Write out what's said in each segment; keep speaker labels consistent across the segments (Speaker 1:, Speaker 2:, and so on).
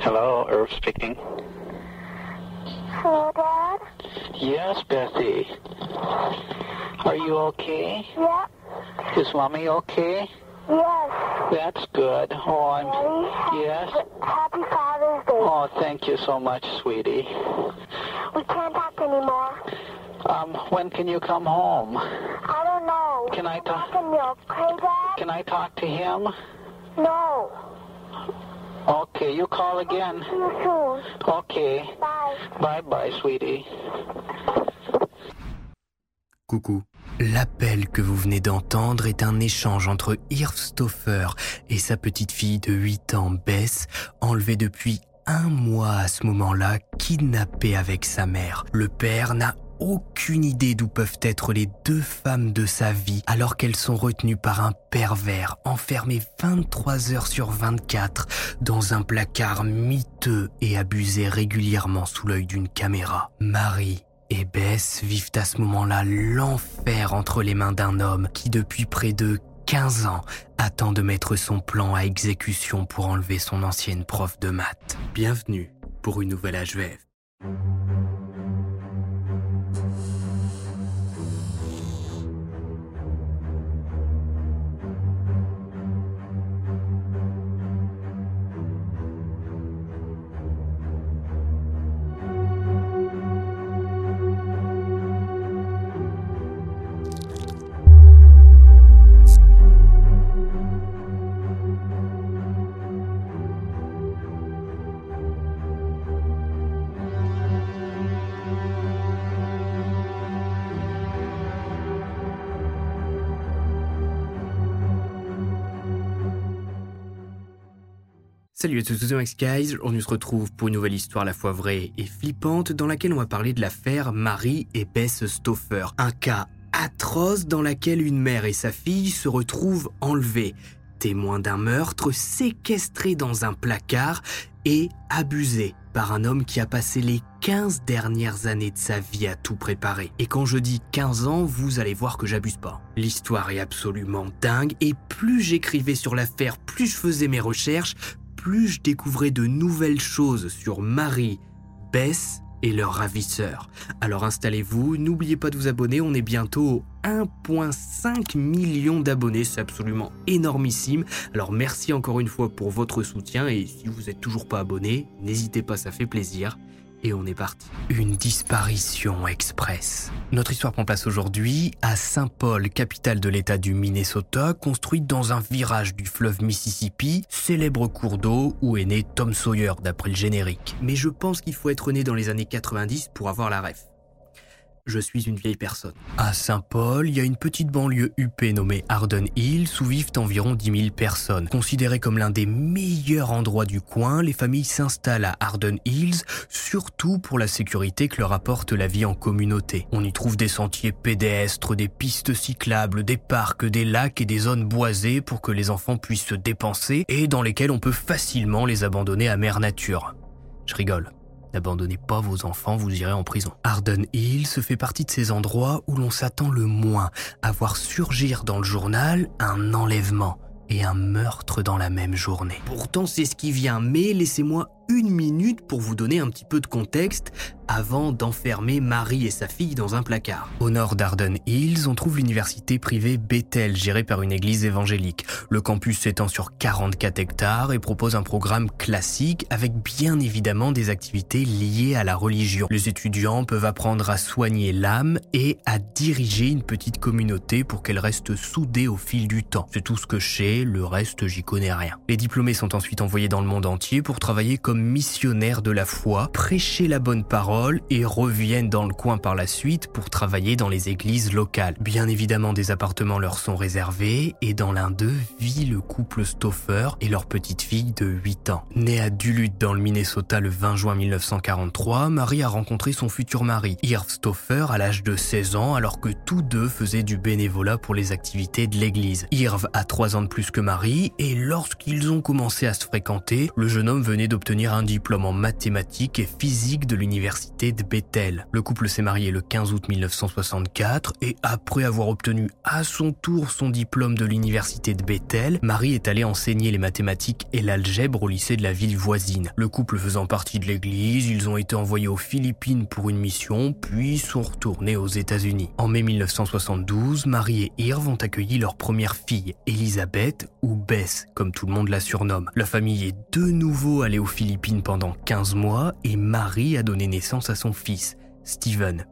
Speaker 1: Hello, Irv speaking.
Speaker 2: Hello, Dad?
Speaker 1: Yes, Bethy. Are you okay?
Speaker 2: Yeah.
Speaker 1: Is Mommy okay?
Speaker 2: Yes.
Speaker 1: That's good. Oh, I'm.
Speaker 2: Daddy?
Speaker 1: Yes.
Speaker 2: Happy Father's Day.
Speaker 1: Oh, thank you so much, sweetie.
Speaker 2: We can't talk anymore.
Speaker 1: Um, when can you come home?
Speaker 2: I don't know.
Speaker 1: Can I talk-
Speaker 2: Talk to milk, okay, Dad?
Speaker 1: Can I talk to him?
Speaker 2: No.
Speaker 1: Okay, you call again. Okay.
Speaker 2: Bye.
Speaker 1: Bye bye, sweetie.
Speaker 3: Coucou. L'appel que vous venez d'entendre est un échange entre Irv Stoffer et sa petite fille de 8 ans, Bess, enlevée depuis un mois à ce moment-là, kidnappée avec sa mère. Le père n'a aucune idée d'où peuvent être les deux femmes de sa vie alors qu'elles sont retenues par un pervers enfermées 23 heures sur 24 dans un placard miteux et abusé régulièrement sous l'œil d'une caméra. Marie et Bess vivent à ce moment-là l'enfer entre les mains d'un homme qui depuis près de 15 ans attend de mettre son plan à exécution pour enlever son ancienne prof de maths. Bienvenue pour une nouvelle HVF. Salut à tous, c'est Max Guys. On se retrouve pour une nouvelle histoire à la fois vraie et flippante dans laquelle on va parler de l'affaire Marie et Bess Stoffer. Un cas atroce dans laquelle une mère et sa fille se retrouvent enlevées, témoins d'un meurtre, séquestrées dans un placard et abusées par un homme qui a passé les 15 dernières années de sa vie à tout préparer. Et quand je dis 15 ans, vous allez voir que j'abuse pas. L'histoire est absolument dingue et plus j'écrivais sur l'affaire, plus je faisais mes recherches, plus je découvrais de nouvelles choses sur Marie, Bess et leur ravisseur. Alors installez-vous, n'oubliez pas de vous abonner, on est bientôt au 1.5 million d'abonnés, c'est absolument énormissime. Alors merci encore une fois pour votre soutien et si vous n'êtes toujours pas abonné, n'hésitez pas, ça fait plaisir. Et on est parti. Une disparition express. Notre histoire prend place aujourd'hui à Saint Paul, capitale de l'État du Minnesota, construite dans un virage du fleuve Mississippi, célèbre cours d'eau où est né Tom Sawyer d'après le générique. Mais je pense qu'il faut être né dans les années 90 pour avoir la ref je suis une vieille personne. À Saint-Paul, il y a une petite banlieue huppée nommée Arden Hills où vivent environ 10 000 personnes. Considéré comme l'un des meilleurs endroits du coin, les familles s'installent à Arden Hills, surtout pour la sécurité que leur apporte la vie en communauté. On y trouve des sentiers pédestres, des pistes cyclables, des parcs, des lacs et des zones boisées pour que les enfants puissent se dépenser et dans lesquels on peut facilement les abandonner à mère nature. Je rigole. N'abandonnez pas vos enfants, vous irez en prison. Arden Hill se fait partie de ces endroits où l'on s'attend le moins à voir surgir dans le journal un enlèvement et un meurtre dans la même journée. Pourtant, c'est ce qui vient, mais laissez-moi une minute pour vous donner un petit peu de contexte avant d'enfermer Marie et sa fille dans un placard. Au nord d'Arden Hills, on trouve l'université privée Bethel, gérée par une église évangélique. Le campus s'étend sur 44 hectares et propose un programme classique avec bien évidemment des activités liées à la religion. Les étudiants peuvent apprendre à soigner l'âme et à diriger une petite communauté pour qu'elle reste soudée au fil du temps. C'est tout ce que je sais, le reste j'y connais rien. Les diplômés sont ensuite envoyés dans le monde entier pour travailler comme missionnaires de la foi, prêcher la bonne parole et reviennent dans le coin par la suite pour travailler dans les églises locales. Bien évidemment, des appartements leur sont réservés et dans l'un d'eux vit le couple Stoffer et leur petite fille de 8 ans. Née à Duluth dans le Minnesota le 20 juin 1943, Marie a rencontré son futur mari, Irv Stoffer, à l'âge de 16 ans alors que tous deux faisaient du bénévolat pour les activités de l'église. Irv a 3 ans de plus que Marie et lorsqu'ils ont commencé à se fréquenter, le jeune homme venait d'obtenir un diplôme en mathématiques et physique de l'université de Bethel. Le couple s'est marié le 15 août 1964 et après avoir obtenu à son tour son diplôme de l'université de Bethel, Marie est allée enseigner les mathématiques et l'algèbre au lycée de la ville voisine. Le couple faisant partie de l'église, ils ont été envoyés aux Philippines pour une mission, puis sont retournés aux États-Unis. En mai 1972, Marie et Irv ont accueilli leur première fille, Elisabeth, ou Bess, comme tout le monde la surnomme. La famille est de nouveau allée aux Philippines pendant 15 mois et Marie a donné naissance à son fils, Steven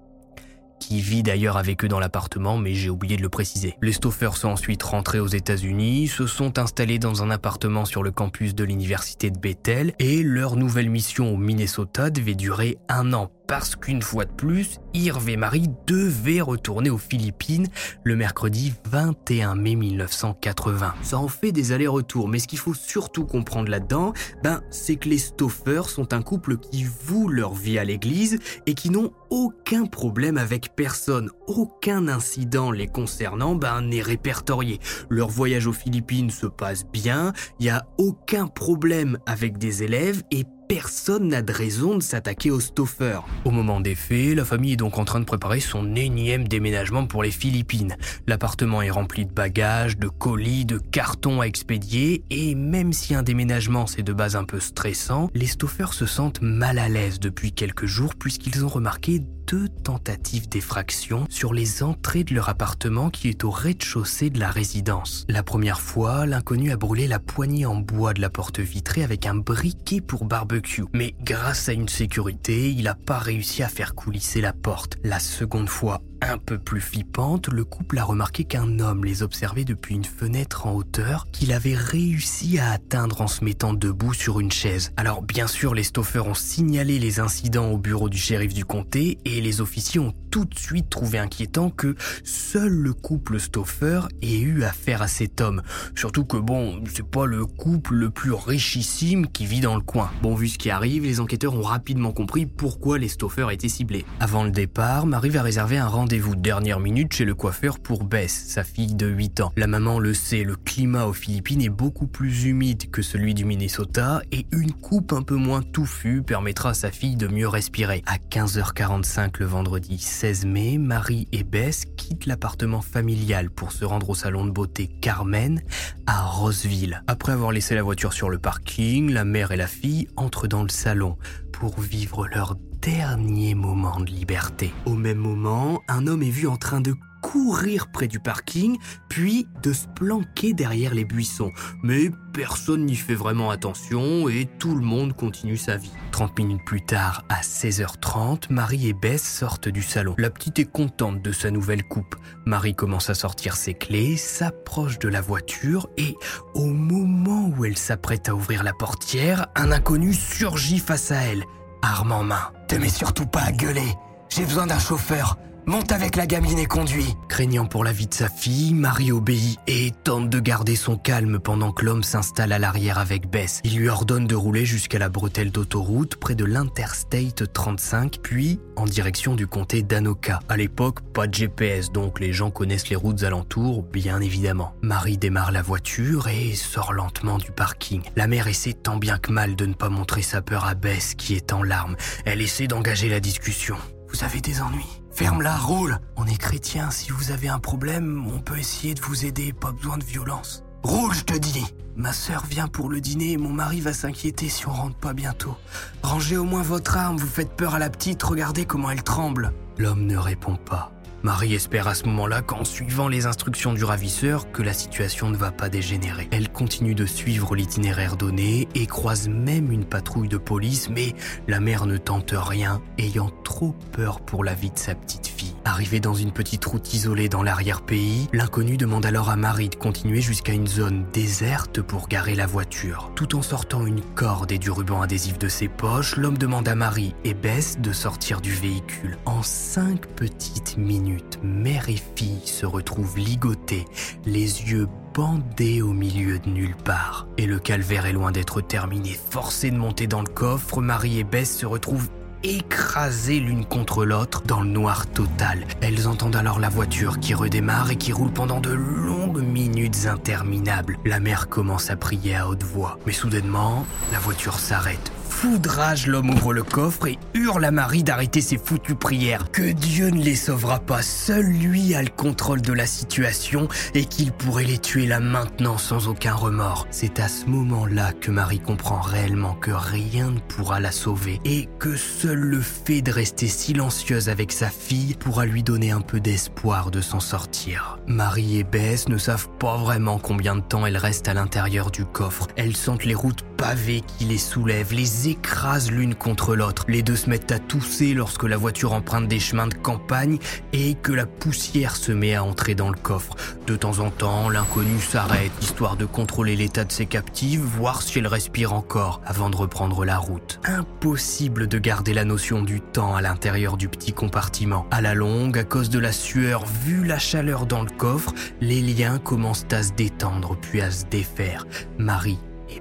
Speaker 3: qui vit d'ailleurs avec eux dans l'appartement, mais j'ai oublié de le préciser. Les Stoffers sont ensuite rentrés aux États-Unis, se sont installés dans un appartement sur le campus de l'université de Bethel, et leur nouvelle mission au Minnesota devait durer un an parce qu'une fois de plus, Irv et Marie devaient retourner aux Philippines le mercredi 21 mai 1980. Ça en fait des allers-retours, mais ce qu'il faut surtout comprendre là-dedans, ben, c'est que les Stoffers sont un couple qui vouent leur vie à l'église et qui n'ont aucun problème avec personne. Aucun incident les concernant ben, n'est répertorié. Leur voyage aux Philippines se passe bien, il n'y a aucun problème avec des élèves et personne n'a de raison de s'attaquer aux Stoffer. Au moment des faits, la famille est donc en train de préparer son énième déménagement pour les Philippines. L'appartement est rempli de bagages, de colis, de cartons à expédier, et même si un déménagement c'est de base un peu stressant, les Stoffer se sentent mal à l'aise depuis quelques jours puisqu'ils ont remarqué deux tentatives d'effraction sur les entrées de leur appartement qui est au rez-de-chaussée de la résidence. La première fois, l'inconnu a brûlé la poignée en bois de la porte vitrée avec un briquet pour barbecue. Mais grâce à une sécurité, il n'a pas réussi à faire coulisser la porte. La seconde fois, un peu plus flippante, le couple a remarqué qu'un homme les observait depuis une fenêtre en hauteur qu'il avait réussi à atteindre en se mettant debout sur une chaise. Alors bien sûr, les Stoffers ont signalé les incidents au bureau du shérif du comté et les officiers ont tout de suite trouvé inquiétant que seul le couple Stoffer ait eu affaire à cet homme. Surtout que bon, c'est pas le couple le plus richissime qui vit dans le coin. Bon, vu ce qui arrive, les enquêteurs ont rapidement compris pourquoi les Stoffer étaient ciblés. Avant le départ, Marie va réserver un rendez-vous de dernière minute chez le coiffeur pour Bess, sa fille de 8 ans. La maman le sait, le climat aux Philippines est beaucoup plus humide que celui du Minnesota et une coupe un peu moins touffue permettra à sa fille de mieux respirer. À 15h45 le vendredi 16 mai, Marie et Bess quittent l'appartement familial pour se rendre au salon de beauté Carmen à Roseville. Après avoir laissé la voiture sur le parking, la mère et la fille entrent dans le salon pour vivre leur dernier moment de liberté. Au même moment, un homme est vu en train de courir près du parking, puis de se planquer derrière les buissons. Mais personne n'y fait vraiment attention et tout le monde continue sa vie. 30 minutes plus tard, à 16h30, Marie et Bess sortent du salon. La petite est contente de sa nouvelle coupe. Marie commence à sortir ses clés, s'approche de la voiture et au moment où elle s'apprête à ouvrir la portière, un inconnu surgit face à elle, arme en main. Te mets surtout pas à gueuler, j'ai besoin d'un chauffeur. Monte avec la gamine et conduis. Craignant pour la vie de sa fille, Marie obéit et tente de garder son calme pendant que l'homme s'installe à l'arrière avec Bess. Il lui ordonne de rouler jusqu'à la bretelle d'autoroute près de l'Interstate 35, puis en direction du comté d'Anoka. À l'époque, pas de GPS, donc les gens connaissent les routes alentours, bien évidemment. Marie démarre la voiture et sort lentement du parking. La mère essaie tant bien que mal de ne pas montrer sa peur à Bess qui est en larmes. Elle essaie d'engager la discussion. Vous avez des ennuis? Ferme-la, roule On est chrétien, si vous avez un problème, on peut essayer de vous aider, pas besoin de violence. Roule, je te dis Ma sœur vient pour le dîner et mon mari va s'inquiéter si on rentre pas bientôt. Rangez au moins votre arme, vous faites peur à la petite, regardez comment elle tremble. L'homme ne répond pas. Marie espère à ce moment-là qu'en suivant les instructions du ravisseur, que la situation ne va pas dégénérer. Elle continue de suivre l'itinéraire donné et croise même une patrouille de police, mais la mère ne tente rien, ayant trop peur pour la vie de sa petite fille. Arrivé dans une petite route isolée dans l'arrière-pays, l'inconnu demande alors à Marie de continuer jusqu'à une zone déserte pour garer la voiture. Tout en sortant une corde et du ruban adhésif de ses poches, l'homme demande à Marie et Bess de sortir du véhicule. En cinq petites minutes, mère et fille se retrouvent ligotées, les yeux bandés au milieu de nulle part. Et le calvaire est loin d'être terminé. Forcés de monter dans le coffre, Marie et Bess se retrouvent écrasées l'une contre l'autre dans le noir total. Elles entendent alors la voiture qui redémarre et qui roule pendant de longues minutes interminables. La mère commence à prier à haute voix. Mais soudainement, la voiture s'arrête. Foudrage, l'homme ouvre le coffre et hurle à Marie d'arrêter ses foutues prières. Que Dieu ne les sauvera pas, seul lui a le contrôle de la situation et qu'il pourrait les tuer là maintenant sans aucun remords. C'est à ce moment-là que Marie comprend réellement que rien ne pourra la sauver et que seul le fait de rester silencieuse avec sa fille pourra lui donner un peu d'espoir de s'en sortir. Marie et Bess ne savent pas vraiment combien de temps elles restent à l'intérieur du coffre. Elles sentent les routes pavées qui les soulèvent, les écrasent l'une contre l'autre. Les deux se mettent à tousser lorsque la voiture emprunte des chemins de campagne et que la poussière se met à entrer dans le coffre. De temps en temps, l'inconnu s'arrête, histoire de contrôler l'état de ses captives, voir si elles respirent encore, avant de reprendre la route. Impossible de garder la notion du temps à l'intérieur du petit compartiment. À la longue, à cause de la sueur, vu la chaleur dans le coffre, les liens commencent à se détendre puis à se défaire. Marie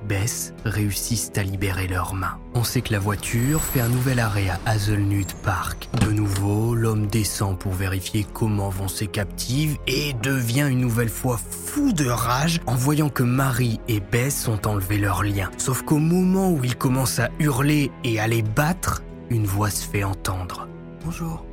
Speaker 3: Bess réussissent à libérer leurs mains. On sait que la voiture fait un nouvel arrêt à Hazelnut Park. De nouveau, l'homme descend pour vérifier comment vont ses captives et devient une nouvelle fois fou de rage en voyant que Marie et Bess ont enlevé leurs liens. Sauf qu'au moment où il commence à hurler et à les battre, une voix se fait entendre. Bonjour,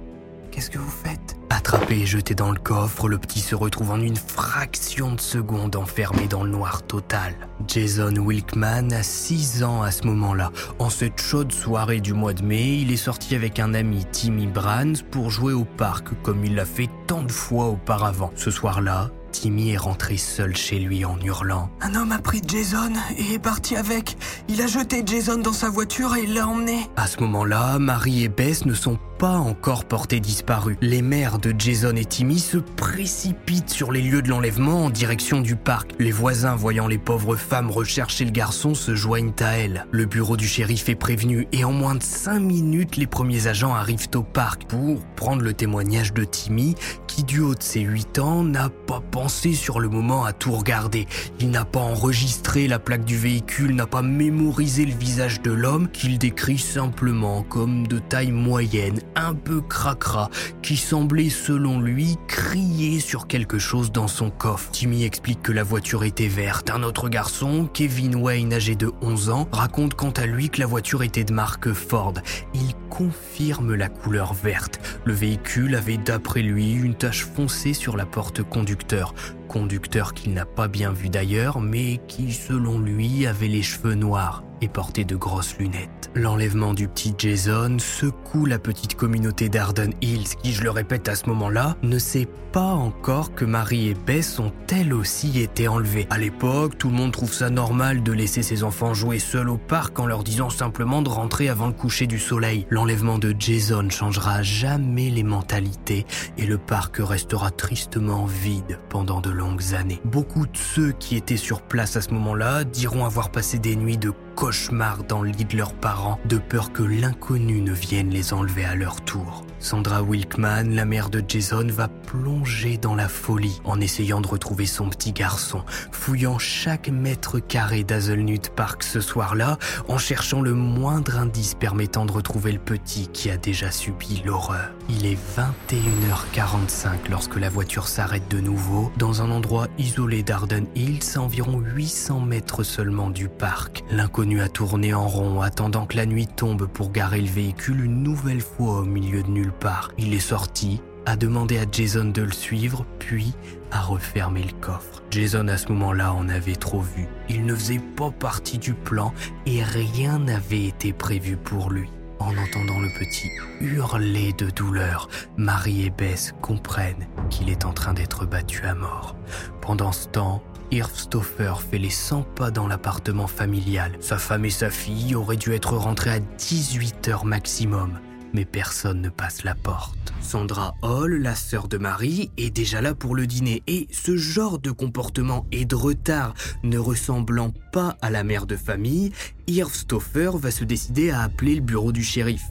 Speaker 3: qu'est-ce que vous faites? Attrapé et jeté dans le coffre, le petit se retrouve en une fraction de seconde enfermé dans le noir total. Jason Wilkman a 6 ans à ce moment-là. En cette chaude soirée du mois de mai, il est sorti avec un ami Timmy Brands pour jouer au parc comme il l'a fait tant de fois auparavant. Ce soir-là, Timmy est rentré seul chez lui en hurlant.
Speaker 4: Un homme a pris Jason et est parti avec. Il a jeté Jason dans sa voiture et l'a emmené.
Speaker 3: À ce moment-là, Marie et Bess ne sont encore portés disparus. Les mères de Jason et Timmy se précipitent sur les lieux de l'enlèvement en direction du parc. Les voisins, voyant les pauvres femmes rechercher le garçon, se joignent à elles. Le bureau du shérif est prévenu et en moins de 5 minutes, les premiers agents arrivent au parc pour prendre le témoignage de Timmy qui, du haut de ses 8 ans, n'a pas pensé sur le moment à tout regarder. Il n'a pas enregistré la plaque du véhicule, n'a pas mémorisé le visage de l'homme qu'il décrit simplement comme de taille moyenne, un peu cracra, qui semblait selon lui crier sur quelque chose dans son coffre. Timmy explique que la voiture était verte. Un autre garçon, Kevin Wayne, âgé de 11 ans, raconte quant à lui que la voiture était de marque Ford. Il confirme la couleur verte. Le véhicule avait d'après lui une tache foncée sur la porte conducteur. Conducteur qu'il n'a pas bien vu d'ailleurs, mais qui selon lui avait les cheveux noirs portait de grosses lunettes. L'enlèvement du petit Jason secoue la petite communauté d'Arden Hills qui, je le répète à ce moment-là, ne sait pas encore que Marie et Bess ont elles aussi été enlevées. À l'époque, tout le monde trouve ça normal de laisser ses enfants jouer seuls au parc en leur disant simplement de rentrer avant le coucher du soleil. L'enlèvement de Jason changera jamais les mentalités et le parc restera tristement vide pendant de longues années. Beaucoup de ceux qui étaient sur place à ce moment-là diront avoir passé des nuits de cauchemar dans le de leurs parents, de peur que l'inconnu ne vienne les enlever à leur tour. Sandra Wilkman, la mère de Jason, va plonger dans la folie en essayant de retrouver son petit garçon, fouillant chaque mètre carré d'Hazelnut Park ce soir-là, en cherchant le moindre indice permettant de retrouver le petit qui a déjà subi l'horreur. Il est 21h45 lorsque la voiture s'arrête de nouveau dans un endroit isolé d'Arden Hills, à environ 800 mètres seulement du parc. L'inconnu a tourné en rond, attendant que la nuit tombe pour garer le véhicule une nouvelle fois au milieu de nulle part. Il est sorti, a demandé à Jason de le suivre, puis a refermé le coffre. Jason à ce moment-là en avait trop vu. Il ne faisait pas partie du plan et rien n'avait été prévu pour lui. En entendant le petit hurler de douleur, Marie et Bess comprennent qu'il est en train d'être battu à mort. Pendant ce temps, Irv Stoffer fait les 100 pas dans l'appartement familial. Sa femme et sa fille auraient dû être rentrées à 18 heures maximum. Mais personne ne passe la porte. Sandra Hall, la sœur de Marie, est déjà là pour le dîner et ce genre de comportement et de retard ne ressemblant pas à la mère de famille, Irv Stoffer va se décider à appeler le bureau du shérif.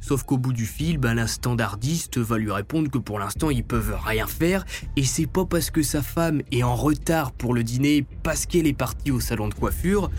Speaker 3: Sauf qu'au bout du fil, ben, la standardiste va lui répondre que pour l'instant ils peuvent rien faire et c'est pas parce que sa femme est en retard pour le dîner parce qu'elle est partie au salon de coiffure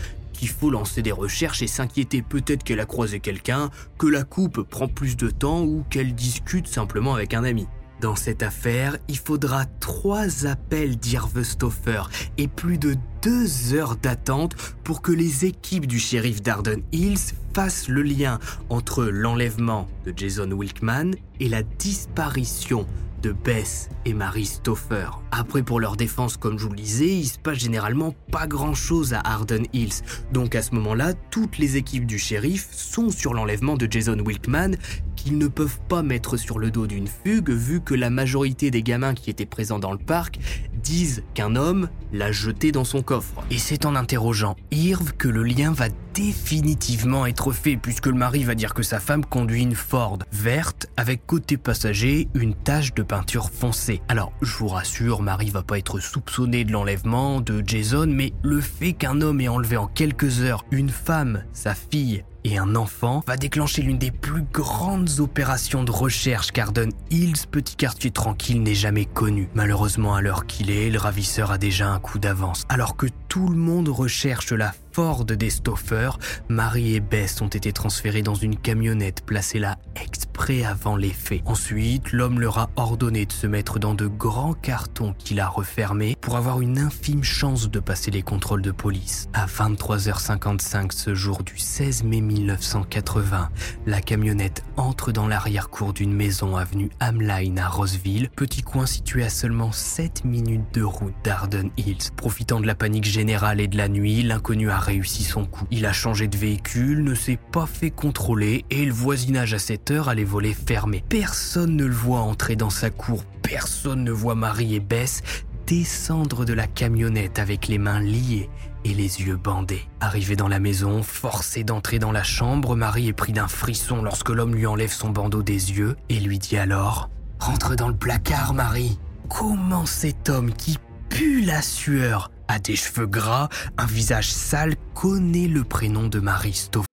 Speaker 3: qu'il faut lancer des recherches et s'inquiéter peut-être qu'elle a croisé quelqu'un, que la coupe prend plus de temps ou qu'elle discute simplement avec un ami. Dans cette affaire, il faudra trois appels d'Irve Stoffer et plus de deux heures d'attente pour que les équipes du shérif d'Arden Hills fassent le lien entre l'enlèvement de Jason Wilkman et la disparition de Bess et Marie Stoffer. Après, pour leur défense, comme je vous le disais, il se passe généralement pas grand chose à Arden Hills. Donc à ce moment-là, toutes les équipes du shérif sont sur l'enlèvement de Jason Wilkman, qu'ils ne peuvent pas mettre sur le dos d'une fugue, vu que la majorité des gamins qui étaient présents dans le parc disent qu'un homme l'a jeté dans son coffre. Et c'est en interrogeant Irv que le lien va définitivement être fait, puisque le mari va dire que sa femme conduit une Ford verte avec côté passager une tache de peinture foncée. Alors, je vous rassure, Marie va pas être soupçonnée de l'enlèvement de Jason, mais le fait qu'un homme ait enlevé en quelques heures une femme, sa fille et un enfant va déclencher l'une des plus grandes opérations de recherche qu'Arden Hills, petit quartier tranquille, n'est jamais connu. Malheureusement, à l'heure qu'il est, le ravisseur a déjà un coup d'avance. Alors que tout le monde recherche la Ford des Stoffer, Marie et Bess ont été transférés dans une camionnette placée là exprès avant les faits. Ensuite, l'homme leur a ordonné de se mettre dans de grands cartons qu'il a refermés pour avoir une infime chance de passer les contrôles de police. À 23h55 ce jour du 16 mai 1980, la camionnette entre dans l'arrière-cour d'une maison avenue Hamline à Roseville, petit coin situé à seulement 7 minutes de route d'Arden Hills. Profitant de la panique générale et de la nuit, l'inconnu a réussi son coup. Il a changé de véhicule, ne s'est pas fait contrôler et le voisinage à cette heure a les volets fermés. Personne ne le voit entrer dans sa cour, personne ne voit Marie et Bess descendre de la camionnette avec les mains liées et les yeux bandés. Arrivé dans la maison, forcé d'entrer dans la chambre, Marie est pris d'un frisson lorsque l'homme lui enlève son bandeau des yeux et lui dit alors ⁇ Rentre dans le placard, Marie !⁇ Comment cet homme qui pue la sueur, a des cheveux gras, un visage sale, connaît le prénom de Marie Stoff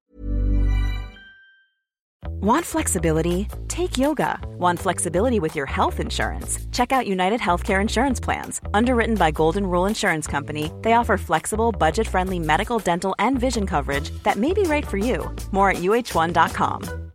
Speaker 5: Want flexibility? Take yoga. Want flexibility with your health insurance? Check out United Healthcare Insurance Plans. Underwritten by Golden Rule Insurance Company, they offer flexible, budget friendly medical, dental, and vision coverage that may be right for you. More at uh1.com.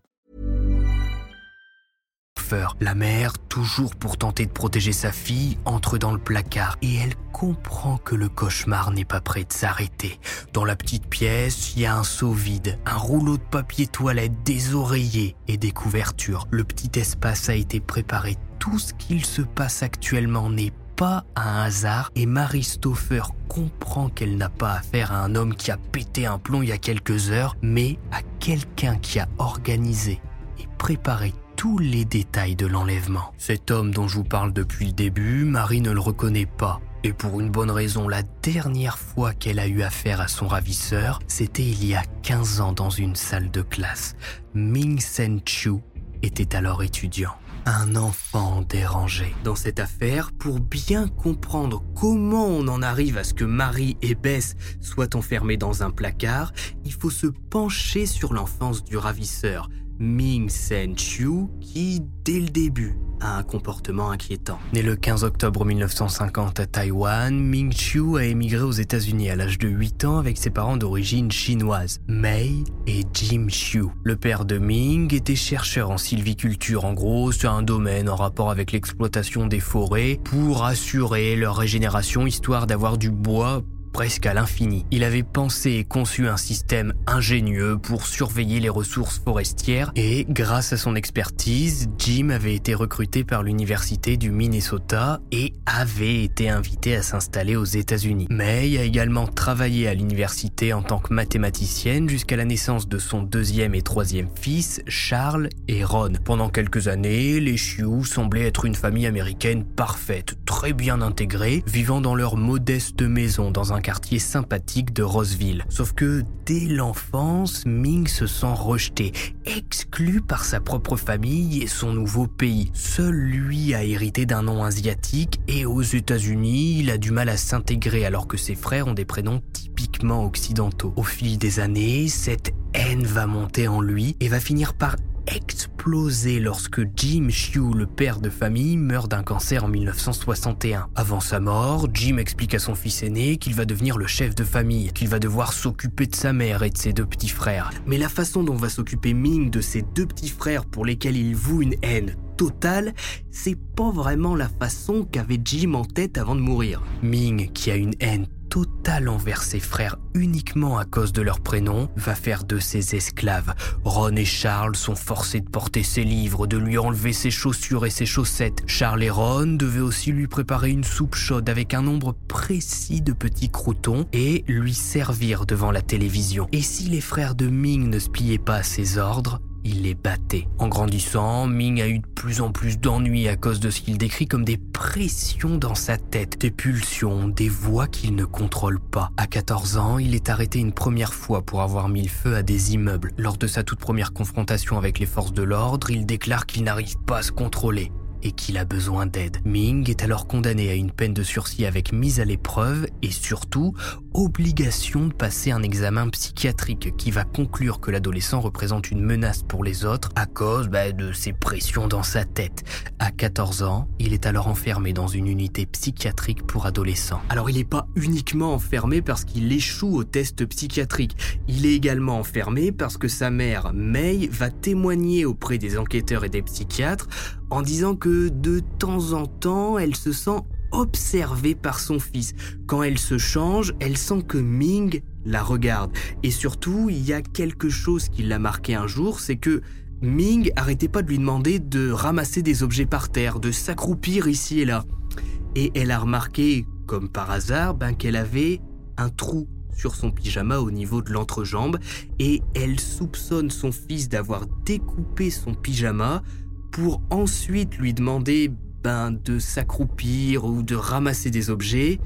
Speaker 3: La mère, toujours pour tenter de protéger sa fille, entre dans le placard et elle comprend que le cauchemar n'est pas prêt de s'arrêter. Dans la petite pièce, il y a un seau vide, un rouleau de papier toilette, des oreillers et des couvertures. Le petit espace a été préparé. Tout ce qu'il se passe actuellement n'est pas un hasard et Marie Stoffer comprend qu'elle n'a pas affaire à un homme qui a pété un plomb il y a quelques heures, mais à quelqu'un qui a organisé et préparé tous les détails de l'enlèvement. Cet homme dont je vous parle depuis le début, Marie ne le reconnaît pas. Et pour une bonne raison, la dernière fois qu'elle a eu affaire à son ravisseur, c'était il y a 15 ans dans une salle de classe. Ming Sen Chu était alors étudiant. Un enfant dérangé. Dans cette affaire, pour bien comprendre comment on en arrive à ce que Marie et Bess soient enfermées dans un placard, il faut se pencher sur l'enfance du ravisseur, Ming Sen Chu, qui, dès le début, a un comportement inquiétant. Né le 15 octobre 1950 à Taïwan, Ming Chu a émigré aux États-Unis à l'âge de 8 ans avec ses parents d'origine chinoise, Mei et Jim Chu. Le père de Ming était chercheur en sylviculture, en gros, c'est un domaine en rapport avec l'exploitation des forêts pour assurer leur régénération histoire d'avoir du bois presque à l'infini. Il avait pensé et conçu un système ingénieux pour surveiller les ressources forestières et, grâce à son expertise, Jim avait été recruté par l'université du Minnesota et avait été invité à s'installer aux États-Unis. May a également travaillé à l'université en tant que mathématicienne jusqu'à la naissance de son deuxième et troisième fils, Charles et Ron. Pendant quelques années, les Chiu semblaient être une famille américaine parfaite, très bien intégrée, vivant dans leur modeste maison dans un quartier sympathique de Roseville. Sauf que dès l'enfance, Ming se sent rejeté, exclu par sa propre famille et son nouveau pays. Seul lui a hérité d'un nom asiatique et aux États-Unis, il a du mal à s'intégrer alors que ses frères ont des prénoms typiquement occidentaux. Au fil des années, cette haine va monter en lui et va finir par exploser lorsque Jim Chiu, le père de famille, meurt d'un cancer en 1961. Avant sa mort, Jim explique à son fils aîné qu'il va devenir le chef de famille, qu'il va devoir s'occuper de sa mère et de ses deux petits frères. Mais la façon dont va s'occuper Ming de ses deux petits frères pour lesquels il voue une haine totale, c'est pas vraiment la façon qu'avait Jim en tête avant de mourir. Ming, qui a une haine total envers ses frères uniquement à cause de leur prénom, va faire de ses esclaves. Ron et Charles sont forcés de porter ses livres, de lui enlever ses chaussures et ses chaussettes. Charles et Ron devaient aussi lui préparer une soupe chaude avec un nombre précis de petits croutons et lui servir devant la télévision. Et si les frères de Ming ne se pliaient pas à ses ordres, il les battait. En grandissant, Ming a eu de plus en plus d'ennuis à cause de ce qu'il décrit comme des pressions dans sa tête, des pulsions, des voix qu'il ne contrôle pas. À 14 ans, il est arrêté une première fois pour avoir mis le feu à des immeubles. Lors de sa toute première confrontation avec les forces de l'ordre, il déclare qu'il n'arrive pas à se contrôler et qu'il a besoin d'aide. Ming est alors condamné à une peine de sursis avec mise à l'épreuve et surtout obligation de passer un examen psychiatrique qui va conclure que l'adolescent représente une menace pour les autres à cause bah, de ses pressions dans sa tête. À 14 ans, il est alors enfermé dans une unité psychiatrique pour adolescents. Alors il n'est pas uniquement enfermé parce qu'il échoue au test psychiatrique, il est également enfermé parce que sa mère, May, va témoigner auprès des enquêteurs et des psychiatres en disant que de temps en temps, elle se sent observée par son fils. Quand elle se change, elle sent que Ming la regarde. Et surtout, il y a quelque chose qui l'a marqué un jour, c'est que Ming arrêtait pas de lui demander de ramasser des objets par terre, de s'accroupir ici et là. Et elle a remarqué, comme par hasard, ben, qu'elle avait un trou sur son pyjama au niveau de l'entrejambe et elle soupçonne son fils d'avoir découpé son pyjama pour ensuite lui demander ben, de s'accroupir ou de ramasser des objets,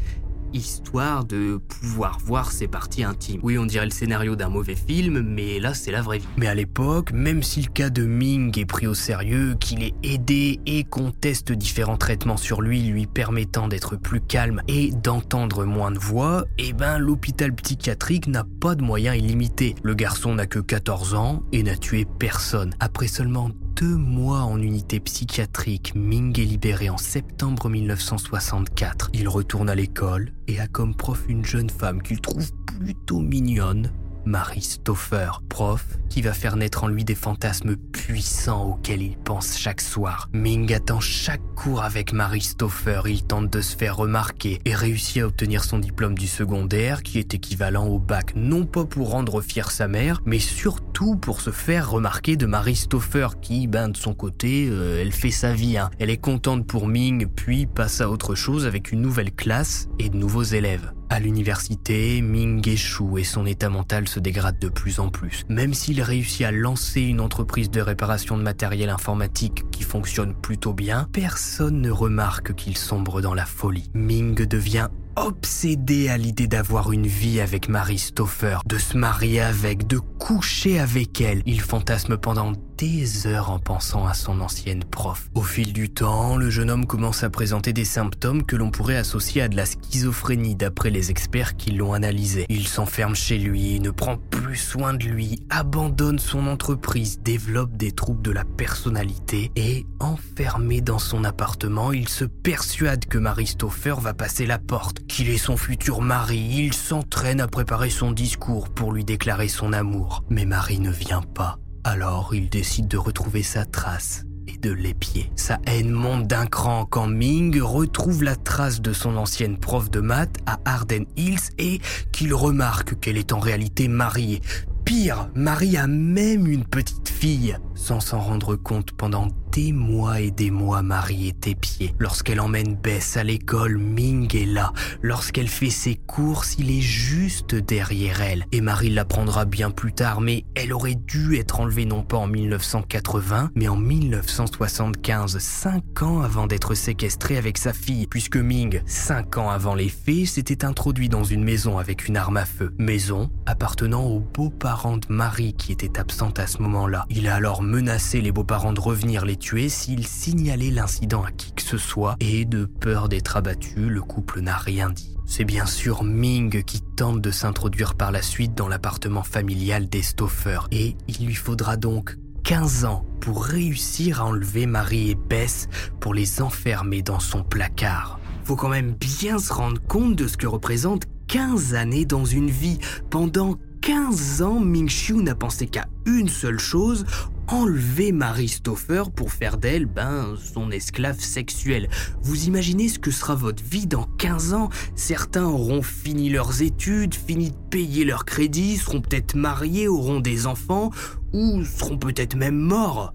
Speaker 3: histoire de pouvoir voir ses parties intimes. Oui, on dirait le scénario d'un mauvais film, mais là c'est la vraie vie. Mais à l'époque, même si le cas de Ming est pris au sérieux, qu'il est aidé et qu'on teste différents traitements sur lui lui permettant d'être plus calme et d'entendre moins de voix, eh ben l'hôpital psychiatrique n'a pas de moyens illimités. Le garçon n'a que 14 ans et n'a tué personne. Après seulement deux mois en unité psychiatrique, Ming est libéré en septembre 1964. Il retourne à l'école et a comme prof une jeune femme qu'il trouve plutôt mignonne, Marie Stoffer, prof qui va faire naître en lui des fantasmes puissants auxquels il pense chaque soir. Ming attend chaque cours avec Marie Stoffer, il tente de se faire remarquer et réussit à obtenir son diplôme du secondaire qui est équivalent au bac, non pas pour rendre fier sa mère, mais surtout pour se faire remarquer de Marie Stoffer qui, ben de son côté, euh, elle fait sa vie. Hein. Elle est contente pour Ming, puis passe à autre chose avec une nouvelle classe et de nouveaux élèves. À l'université, Ming échoue et son état mental se dégrade de plus en plus. Même s'il réussit à lancer une entreprise de réparation de matériel informatique qui fonctionne plutôt bien, personne ne remarque qu'il sombre dans la folie. Ming devient obsédé à l'idée d'avoir une vie avec Marie Stoffer, de se marier avec, de coucher avec elle. Il fantasme pendant des heures en pensant à son ancienne prof. Au fil du temps, le jeune homme commence à présenter des symptômes que l'on pourrait associer à de la schizophrénie d'après les experts qui l'ont analysé. Il s'enferme chez lui, ne prend plus soin de lui, abandonne son entreprise, développe des troubles de la personnalité et, enfermé dans son appartement, il se persuade que Marie Stoffer va passer la porte, qu'il est son futur mari, il s'entraîne à préparer son discours pour lui déclarer son amour. Mais Marie ne vient pas. Alors il décide de retrouver sa trace et de l'épier. Sa haine monte d'un cran quand Ming retrouve la trace de son ancienne prof de maths à Arden Hills et qu'il remarque qu'elle est en réalité mariée. Pire, Marie a même une petite fille. Sans s'en rendre compte pendant des mois et des mois Marie est épiée. Lorsqu'elle emmène Bess à l'école, Ming est là. Lorsqu'elle fait ses courses, il est juste derrière elle. Et Marie l'apprendra bien plus tard, mais elle aurait dû être enlevée non pas en 1980, mais en 1975, cinq ans avant d'être séquestrée avec sa fille, puisque Ming, cinq ans avant les faits, s'était introduit dans une maison avec une arme à feu. Maison appartenant aux beaux-parents de Marie qui étaient absentes à ce moment-là. Il a alors menacé les beaux-parents de revenir les tuer s'ils signalaient l'incident à qui que ce soit, et de peur d'être abattu, le couple n'a rien dit. C'est bien sûr Ming qui tente de s'introduire par la suite dans l'appartement familial des Stoffer, et il lui faudra donc 15 ans pour réussir à enlever Marie et Bess pour les enfermer dans son placard. Faut quand même bien se rendre compte de ce que représente 15 années dans une vie. Pendant 15 ans, Ming Xiu n'a pensé qu'à une seule chose, enlever Marie Stoffer pour faire d'elle, ben, son esclave sexuelle. Vous imaginez ce que sera votre vie dans 15 ans? Certains auront fini leurs études, fini de payer leurs crédits, seront peut-être mariés, auront des enfants, ou seront peut-être même morts.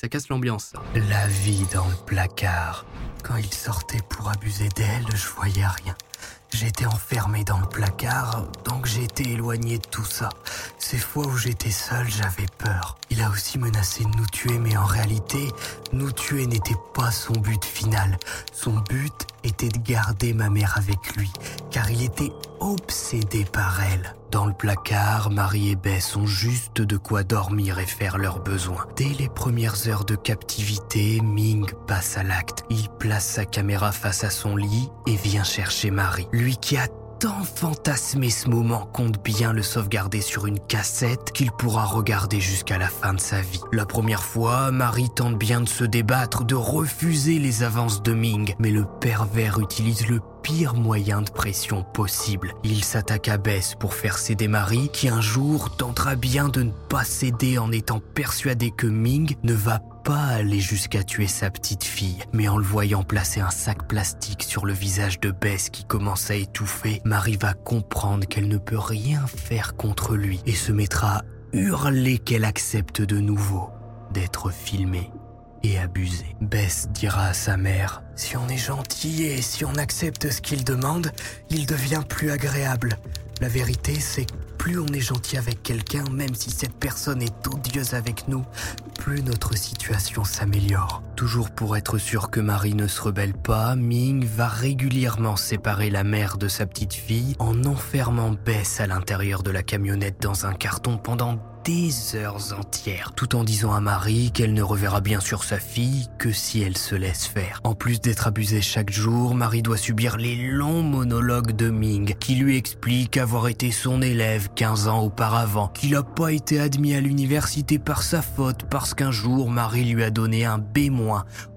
Speaker 3: Ça casse l'ambiance. La vie dans le placard. Quand il sortait pour abuser d'elle, je voyais rien. J'étais enfermé dans le placard, donc j'ai été éloigné de tout ça. Ces fois où j'étais seul, j'avais peur. Il a aussi menacé de nous tuer, mais en réalité, nous tuer n'était pas son but final. Son but était de garder ma mère avec lui, car il était obsédé par elle. Dans le placard, Marie et Bess ont juste de quoi dormir et faire leurs besoins. Dès les premières heures de captivité, Ming passe à l'acte. Il place sa caméra face à son lit et vient chercher Marie. Lui qui a tant fantasmé ce moment compte bien le sauvegarder sur une cassette qu'il pourra regarder jusqu'à la fin de sa vie. La première fois, Marie tente bien de se débattre, de refuser les avances de Ming, mais le pervers utilise le pire moyen de pression possible. Il s'attaque à Bess pour faire céder Marie, qui un jour tentera bien de ne pas céder en étant persuadé que Ming ne va pas aller jusqu'à tuer sa petite fille, mais en le voyant placer un sac plastique sur le visage de Bess qui commence à étouffer, Marie va comprendre qu'elle ne peut rien faire contre lui et se mettra à hurler qu'elle accepte de nouveau d'être filmée et abusée. Bess dira à sa mère Si on est gentil et si on accepte ce qu'il demande, il devient plus agréable. La vérité, c'est que plus on est gentil avec quelqu'un, même si cette personne est odieuse avec nous, plus notre situation s'améliore. Toujours pour être sûr que Marie ne se rebelle pas, Ming va régulièrement séparer la mère de sa petite fille en enfermant Bess à l'intérieur de la camionnette dans un carton pendant des heures entières, tout en disant à Marie qu'elle ne reverra bien sûr sa fille que si elle se laisse faire. En plus d'être abusée chaque jour, Marie doit subir les longs monologues de Ming, qui lui explique avoir été son élève 15 ans auparavant, qu'il n'a pas été admis à l'université par sa faute parce qu'un jour Marie lui a donné un B-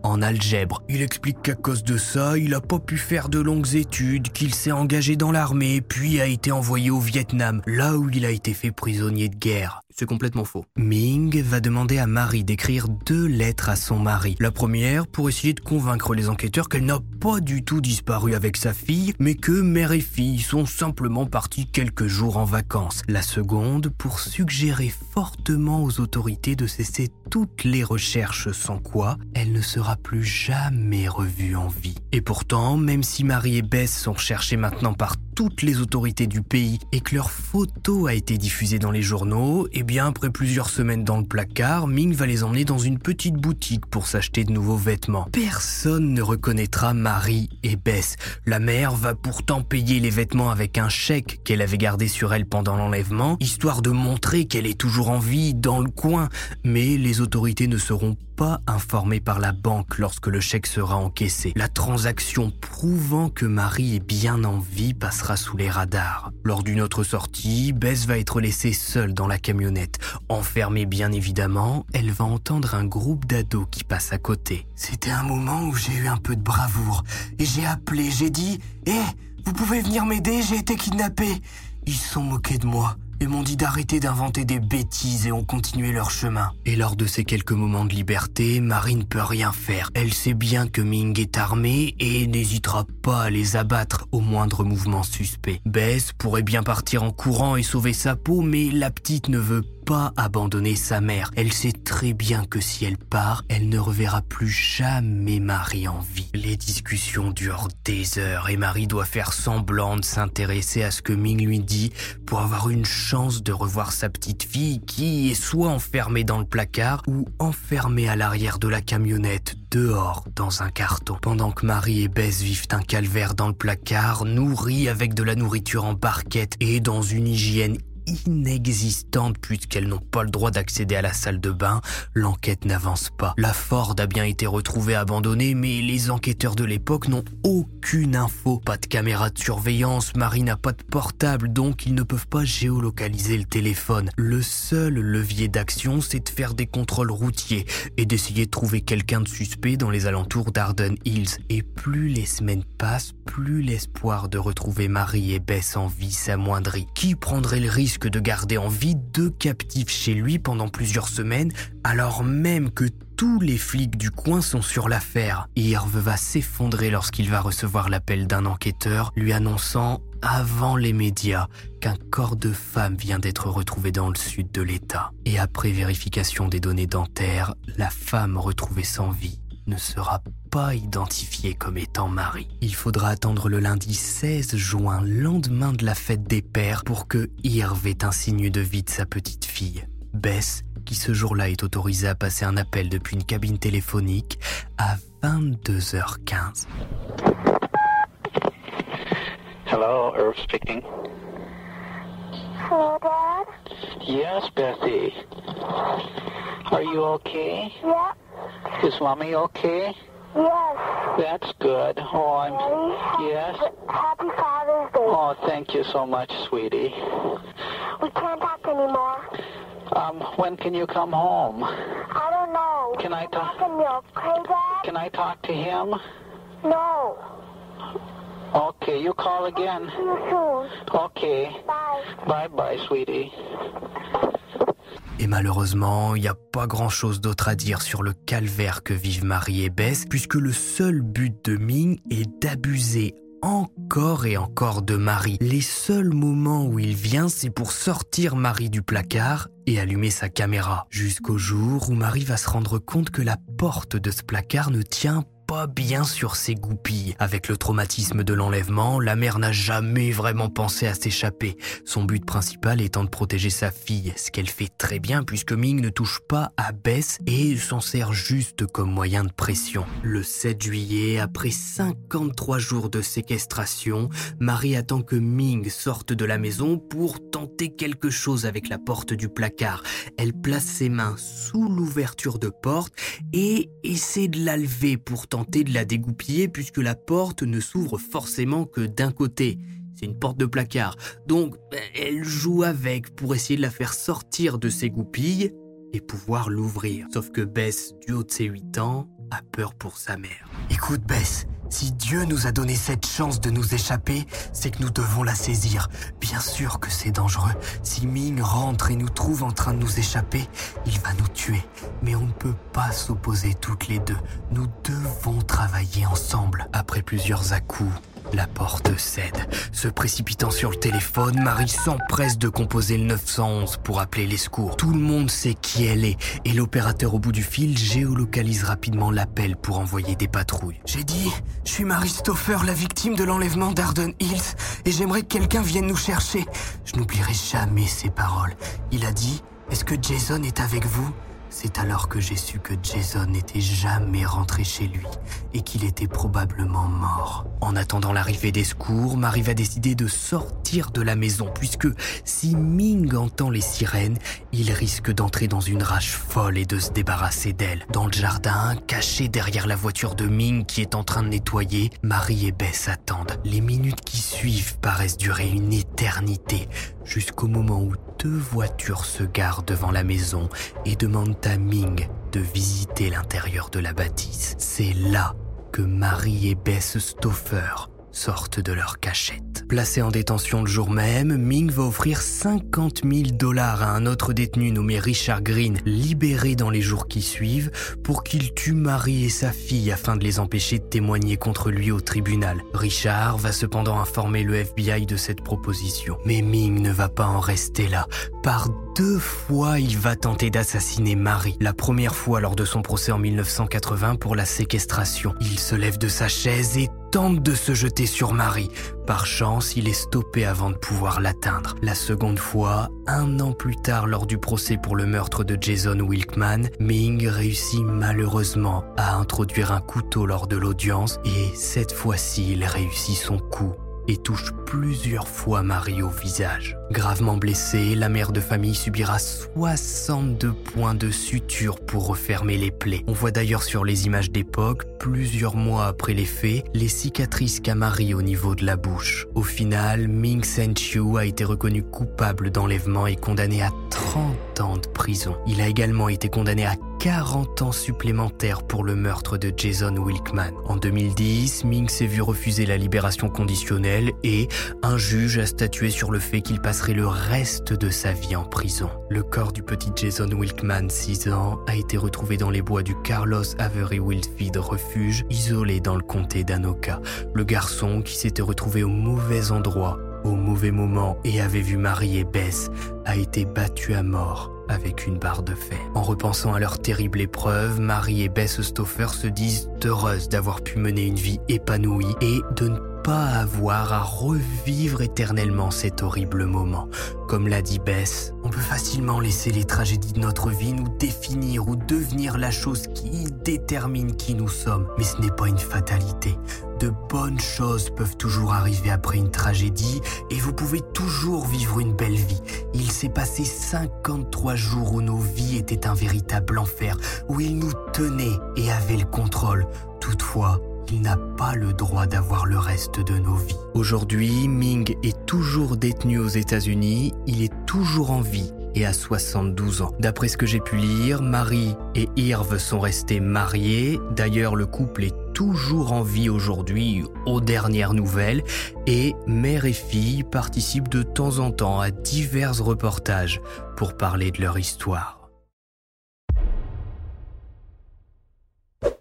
Speaker 3: en algèbre. Il explique qu'à cause de ça, il a pas pu faire de longues études, qu'il s'est engagé dans l'armée, puis a été envoyé au Vietnam, là où il a été fait prisonnier de guerre. C'est complètement faux. Ming va demander à Marie d'écrire deux lettres à son mari. La première pour essayer de convaincre les enquêteurs qu'elle n'a pas du tout disparu avec sa fille, mais que mère et fille sont simplement partis quelques jours en vacances. La seconde pour suggérer fortement aux autorités de cesser toutes les recherches sans quoi elle ne sera plus jamais revue en vie. Et pourtant, même si Marie et Bess sont recherchées maintenant par toutes les autorités du pays et que leur photo a été diffusée dans les journaux, et bien après plusieurs semaines dans le placard, Ming va les emmener dans une petite boutique pour s'acheter de nouveaux vêtements. Personne ne reconnaîtra Marie et Bess. La mère va pourtant payer les vêtements avec un chèque qu'elle avait gardé sur elle pendant l'enlèvement, histoire de montrer qu'elle est toujours en vie dans le coin. Mais les autorités ne seront pas informées par la banque lorsque le chèque sera encaissé. La transaction prouvant que Marie est bien en vie passera sous les radars. Lors d'une autre sortie, Bess va être laissée seule dans la camionnette. Enfermée bien évidemment, elle va entendre un groupe d'ados qui passe à côté. C'était un moment où j'ai eu un peu de bravoure et j'ai appelé, j'ai dit Hé, vous pouvez venir m'aider, j'ai été kidnappé. Ils sont moqués de moi. Et m'ont dit d'arrêter d'inventer des bêtises et ont continué leur chemin. Et lors de ces quelques moments de liberté, Marie ne peut rien faire. Elle sait bien que Ming est armé et n'hésitera pas à les abattre au moindre mouvement suspect. Bess pourrait bien partir en courant et sauver sa peau, mais la petite ne veut pas abandonner sa mère. Elle sait très bien que si elle part, elle ne reverra plus jamais Marie en vie. Les discussions durent des heures et Marie doit faire semblant de s'intéresser à ce que Ming lui dit pour avoir une chance de revoir sa petite fille qui est soit enfermée dans le placard ou enfermée à l'arrière de la camionnette dehors dans un carton. Pendant que Marie et Bess vivent un calvaire dans le placard, nourris avec de la nourriture en barquette et dans une hygiène inexistante puisqu'elles n'ont pas le droit d'accéder à la salle de bain, l'enquête n'avance pas. La Ford a bien été retrouvée abandonnée, mais les enquêteurs de l'époque n'ont aucune info. Pas de caméra de surveillance, Marie n'a pas de portable, donc ils ne peuvent pas géolocaliser le téléphone. Le seul levier d'action, c'est de faire des contrôles routiers et d'essayer de trouver quelqu'un de suspect dans les alentours d'Arden Hills. Et plus les semaines passent, plus l'espoir de retrouver Marie et Bess en vie s'amoindrit. Qui prendrait le risque que de garder en vie deux captifs chez lui pendant plusieurs semaines, alors même que tous les flics du coin sont sur l'affaire. Irv va s'effondrer lorsqu'il va recevoir l'appel d'un enquêteur lui annonçant avant les médias qu'un corps de femme vient d'être retrouvé dans le sud de l'État. Et après vérification des données dentaires, la femme retrouvée sans vie ne sera pas identifiée comme étant Marie. Il faudra attendre le lundi 16 juin, lendemain de la fête des pères, pour que Irv ait un signe de vie de sa petite fille. Bess, qui ce jour-là est autorisée à passer un appel depuis une cabine téléphonique à 22h15.
Speaker 1: Hello, Irv speaking.
Speaker 2: Hello, Dad?
Speaker 1: Yes, Bethy. Are you okay?
Speaker 2: Yeah.
Speaker 1: Is Mommy okay?
Speaker 2: Yes.
Speaker 1: That's good. Oh, I'm.
Speaker 2: Daddy?
Speaker 1: Yes.
Speaker 2: Happy Father's Day.
Speaker 1: Oh, thank you so much, sweetie.
Speaker 2: We can't talk anymore.
Speaker 1: Um, when can you come home?
Speaker 2: I don't know.
Speaker 1: Can I talk?
Speaker 2: Talking you, okay, Dad?
Speaker 1: Can I talk to him?
Speaker 2: No.
Speaker 1: Okay, you call again. Okay.
Speaker 2: Bye.
Speaker 1: Bye sweetie.
Speaker 3: Et malheureusement, il n'y a pas grand-chose d'autre à dire sur le calvaire que vivent Marie et Bess, puisque le seul but de Ming est d'abuser encore et encore de Marie. Les seuls moments où il vient, c'est pour sortir Marie du placard et allumer sa caméra. Jusqu'au jour où Marie va se rendre compte que la porte de ce placard ne tient pas bien sur ses goupilles. Avec le traumatisme de l'enlèvement, la mère n'a jamais vraiment pensé à s'échapper, son but principal étant de protéger sa fille, ce qu'elle fait très bien puisque Ming ne touche pas à Bess et s'en sert juste comme moyen de pression. Le 7 juillet, après 53 jours de séquestration, Marie attend que Ming sorte de la maison pour tenter quelque chose avec la porte du placard. Elle place ses mains sous l'ouverture de porte et essaie de la lever pour de la dégoupiller puisque la porte ne s'ouvre forcément que d'un côté. C'est une porte de placard. Donc, elle joue avec pour essayer de la faire sortir de ses goupilles et pouvoir l'ouvrir. Sauf que Bess, du haut de ses 8 ans, a peur pour sa mère. Écoute Bess, si Dieu nous a donné cette chance de nous échapper, c'est que nous devons la saisir. Bien sûr que c'est dangereux. Si Ming rentre et nous trouve en train de nous échapper, il va nous tuer. Mais on ne peut pas s'opposer toutes les deux. Nous devons travailler ensemble. Après plusieurs à-coups, la porte cède. Se précipitant sur le téléphone, Marie s'empresse de composer le 911 pour appeler les secours. Tout le monde sait qui elle est et l'opérateur au bout du fil géolocalise rapidement l'appel pour envoyer des patrouilles. J'ai dit, je suis Marie Stoffer, la victime de l'enlèvement d'Arden Hills et j'aimerais que quelqu'un vienne nous chercher. Je n'oublierai jamais ces paroles. Il a dit, est-ce que Jason est avec vous? C'est alors que j'ai su que Jason n'était jamais rentré chez lui et qu'il était probablement mort. En attendant l'arrivée des secours, Marie va décider de sortir de la maison puisque si Ming entend les sirènes, il risque d'entrer dans une rage folle et de se débarrasser d'elle. Dans le jardin, caché derrière la voiture de Ming qui est en train de nettoyer, Marie et Bess attendent. Les minutes qui suivent paraissent durer une éternité jusqu'au moment où deux voitures se garent devant la maison et demandent à Ming de visiter l'intérieur de la bâtisse. C'est là que Marie et Bess Stoffer sortent de leur cachette. Placé en détention le jour même, Ming va offrir 50 000 dollars à un autre détenu nommé Richard Green, libéré dans les jours qui suivent, pour qu'il tue Marie et sa fille afin de les empêcher de témoigner contre lui au tribunal. Richard va cependant informer le FBI de cette proposition. Mais Ming ne va pas en rester là. Par deux fois, il va tenter d'assassiner Marie. La première fois lors de son procès en 1980 pour la séquestration. Il se lève de sa chaise et tente de se jeter sur Marie. Par chance, il est stoppé avant de pouvoir l'atteindre. La seconde fois, un an plus tard lors du procès pour le meurtre de Jason Wilkman, Ming réussit malheureusement à introduire un couteau lors de l'audience et cette fois-ci, il réussit son coup et touche plusieurs fois Marie au visage. Gravement blessée, la mère de famille subira 62 points de suture pour refermer les plaies. On voit d'ailleurs sur les images d'époque, plusieurs mois après les faits, les cicatrices qu'a Marie au niveau de la bouche. Au final, Ming Sen-Chiu a été reconnu coupable d'enlèvement et condamné à 30 ans de prison. Il a également été condamné à 40 ans supplémentaires pour le meurtre de Jason Wilkman. En 2010, Ming s'est vu refuser la libération conditionnelle et un juge a statué sur le fait qu'il passerait le reste de sa vie en prison. Le corps du petit Jason Wilkman, 6 ans, a été retrouvé dans les bois du Carlos Avery Wildfield Refuge, isolé dans le comté d'Anoka. Le garçon, qui s'était retrouvé au mauvais endroit, au mauvais moment et avait vu Marie et Bess, a été battu à mort avec une barre de fer. En repensant à leur terrible épreuve, Marie et Bess Stoffer se disent heureuses d'avoir pu mener une vie épanouie et de ne pas avoir à revivre éternellement cet horrible moment. Comme l'a dit Bess, on peut facilement laisser les tragédies de notre vie nous définir ou devenir la chose qui détermine qui nous sommes. Mais ce n'est pas une fatalité. De bonnes choses peuvent toujours arriver après une tragédie et vous pouvez toujours vivre une belle vie. Il s'est passé 53 jours où nos vies étaient un véritable enfer, où ils nous tenaient et avaient le contrôle. Toutefois, il n'a pas le droit d'avoir le reste de nos vies. Aujourd'hui, Ming est toujours détenu aux États-Unis, il est toujours en vie et a 72 ans. D'après ce que j'ai pu lire, Marie et Irv sont restés mariés. D'ailleurs, le couple est toujours en vie aujourd'hui aux dernières nouvelles et mère et fille participent de temps en temps à divers reportages pour parler de leur histoire.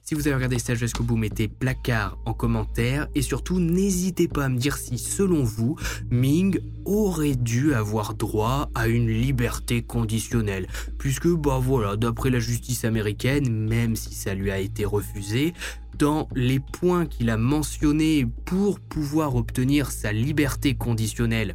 Speaker 3: Si vous avez regardé stage jusqu'au bout, mettez placard en commentaire et surtout n'hésitez pas à me dire si selon vous, Ming aurait dû avoir droit à une liberté conditionnelle. Puisque, bah voilà, d'après la justice américaine, même si ça lui a été refusé, dans les points qu'il a mentionnés pour pouvoir obtenir sa liberté conditionnelle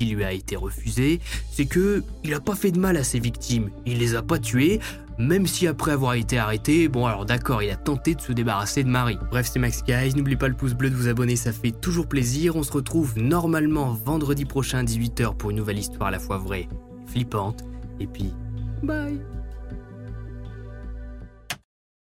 Speaker 3: qui lui a été refusée, c'est que il a pas fait de mal à ses victimes, il les a pas tuées, même si après avoir été arrêté, bon alors d'accord, il a tenté de se débarrasser de Marie. Bref, c'est Max Guys, n'oubliez pas le pouce bleu de vous abonner, ça fait toujours plaisir. On se retrouve normalement vendredi prochain à 18h pour une nouvelle histoire à la fois vraie, flippante, et puis bye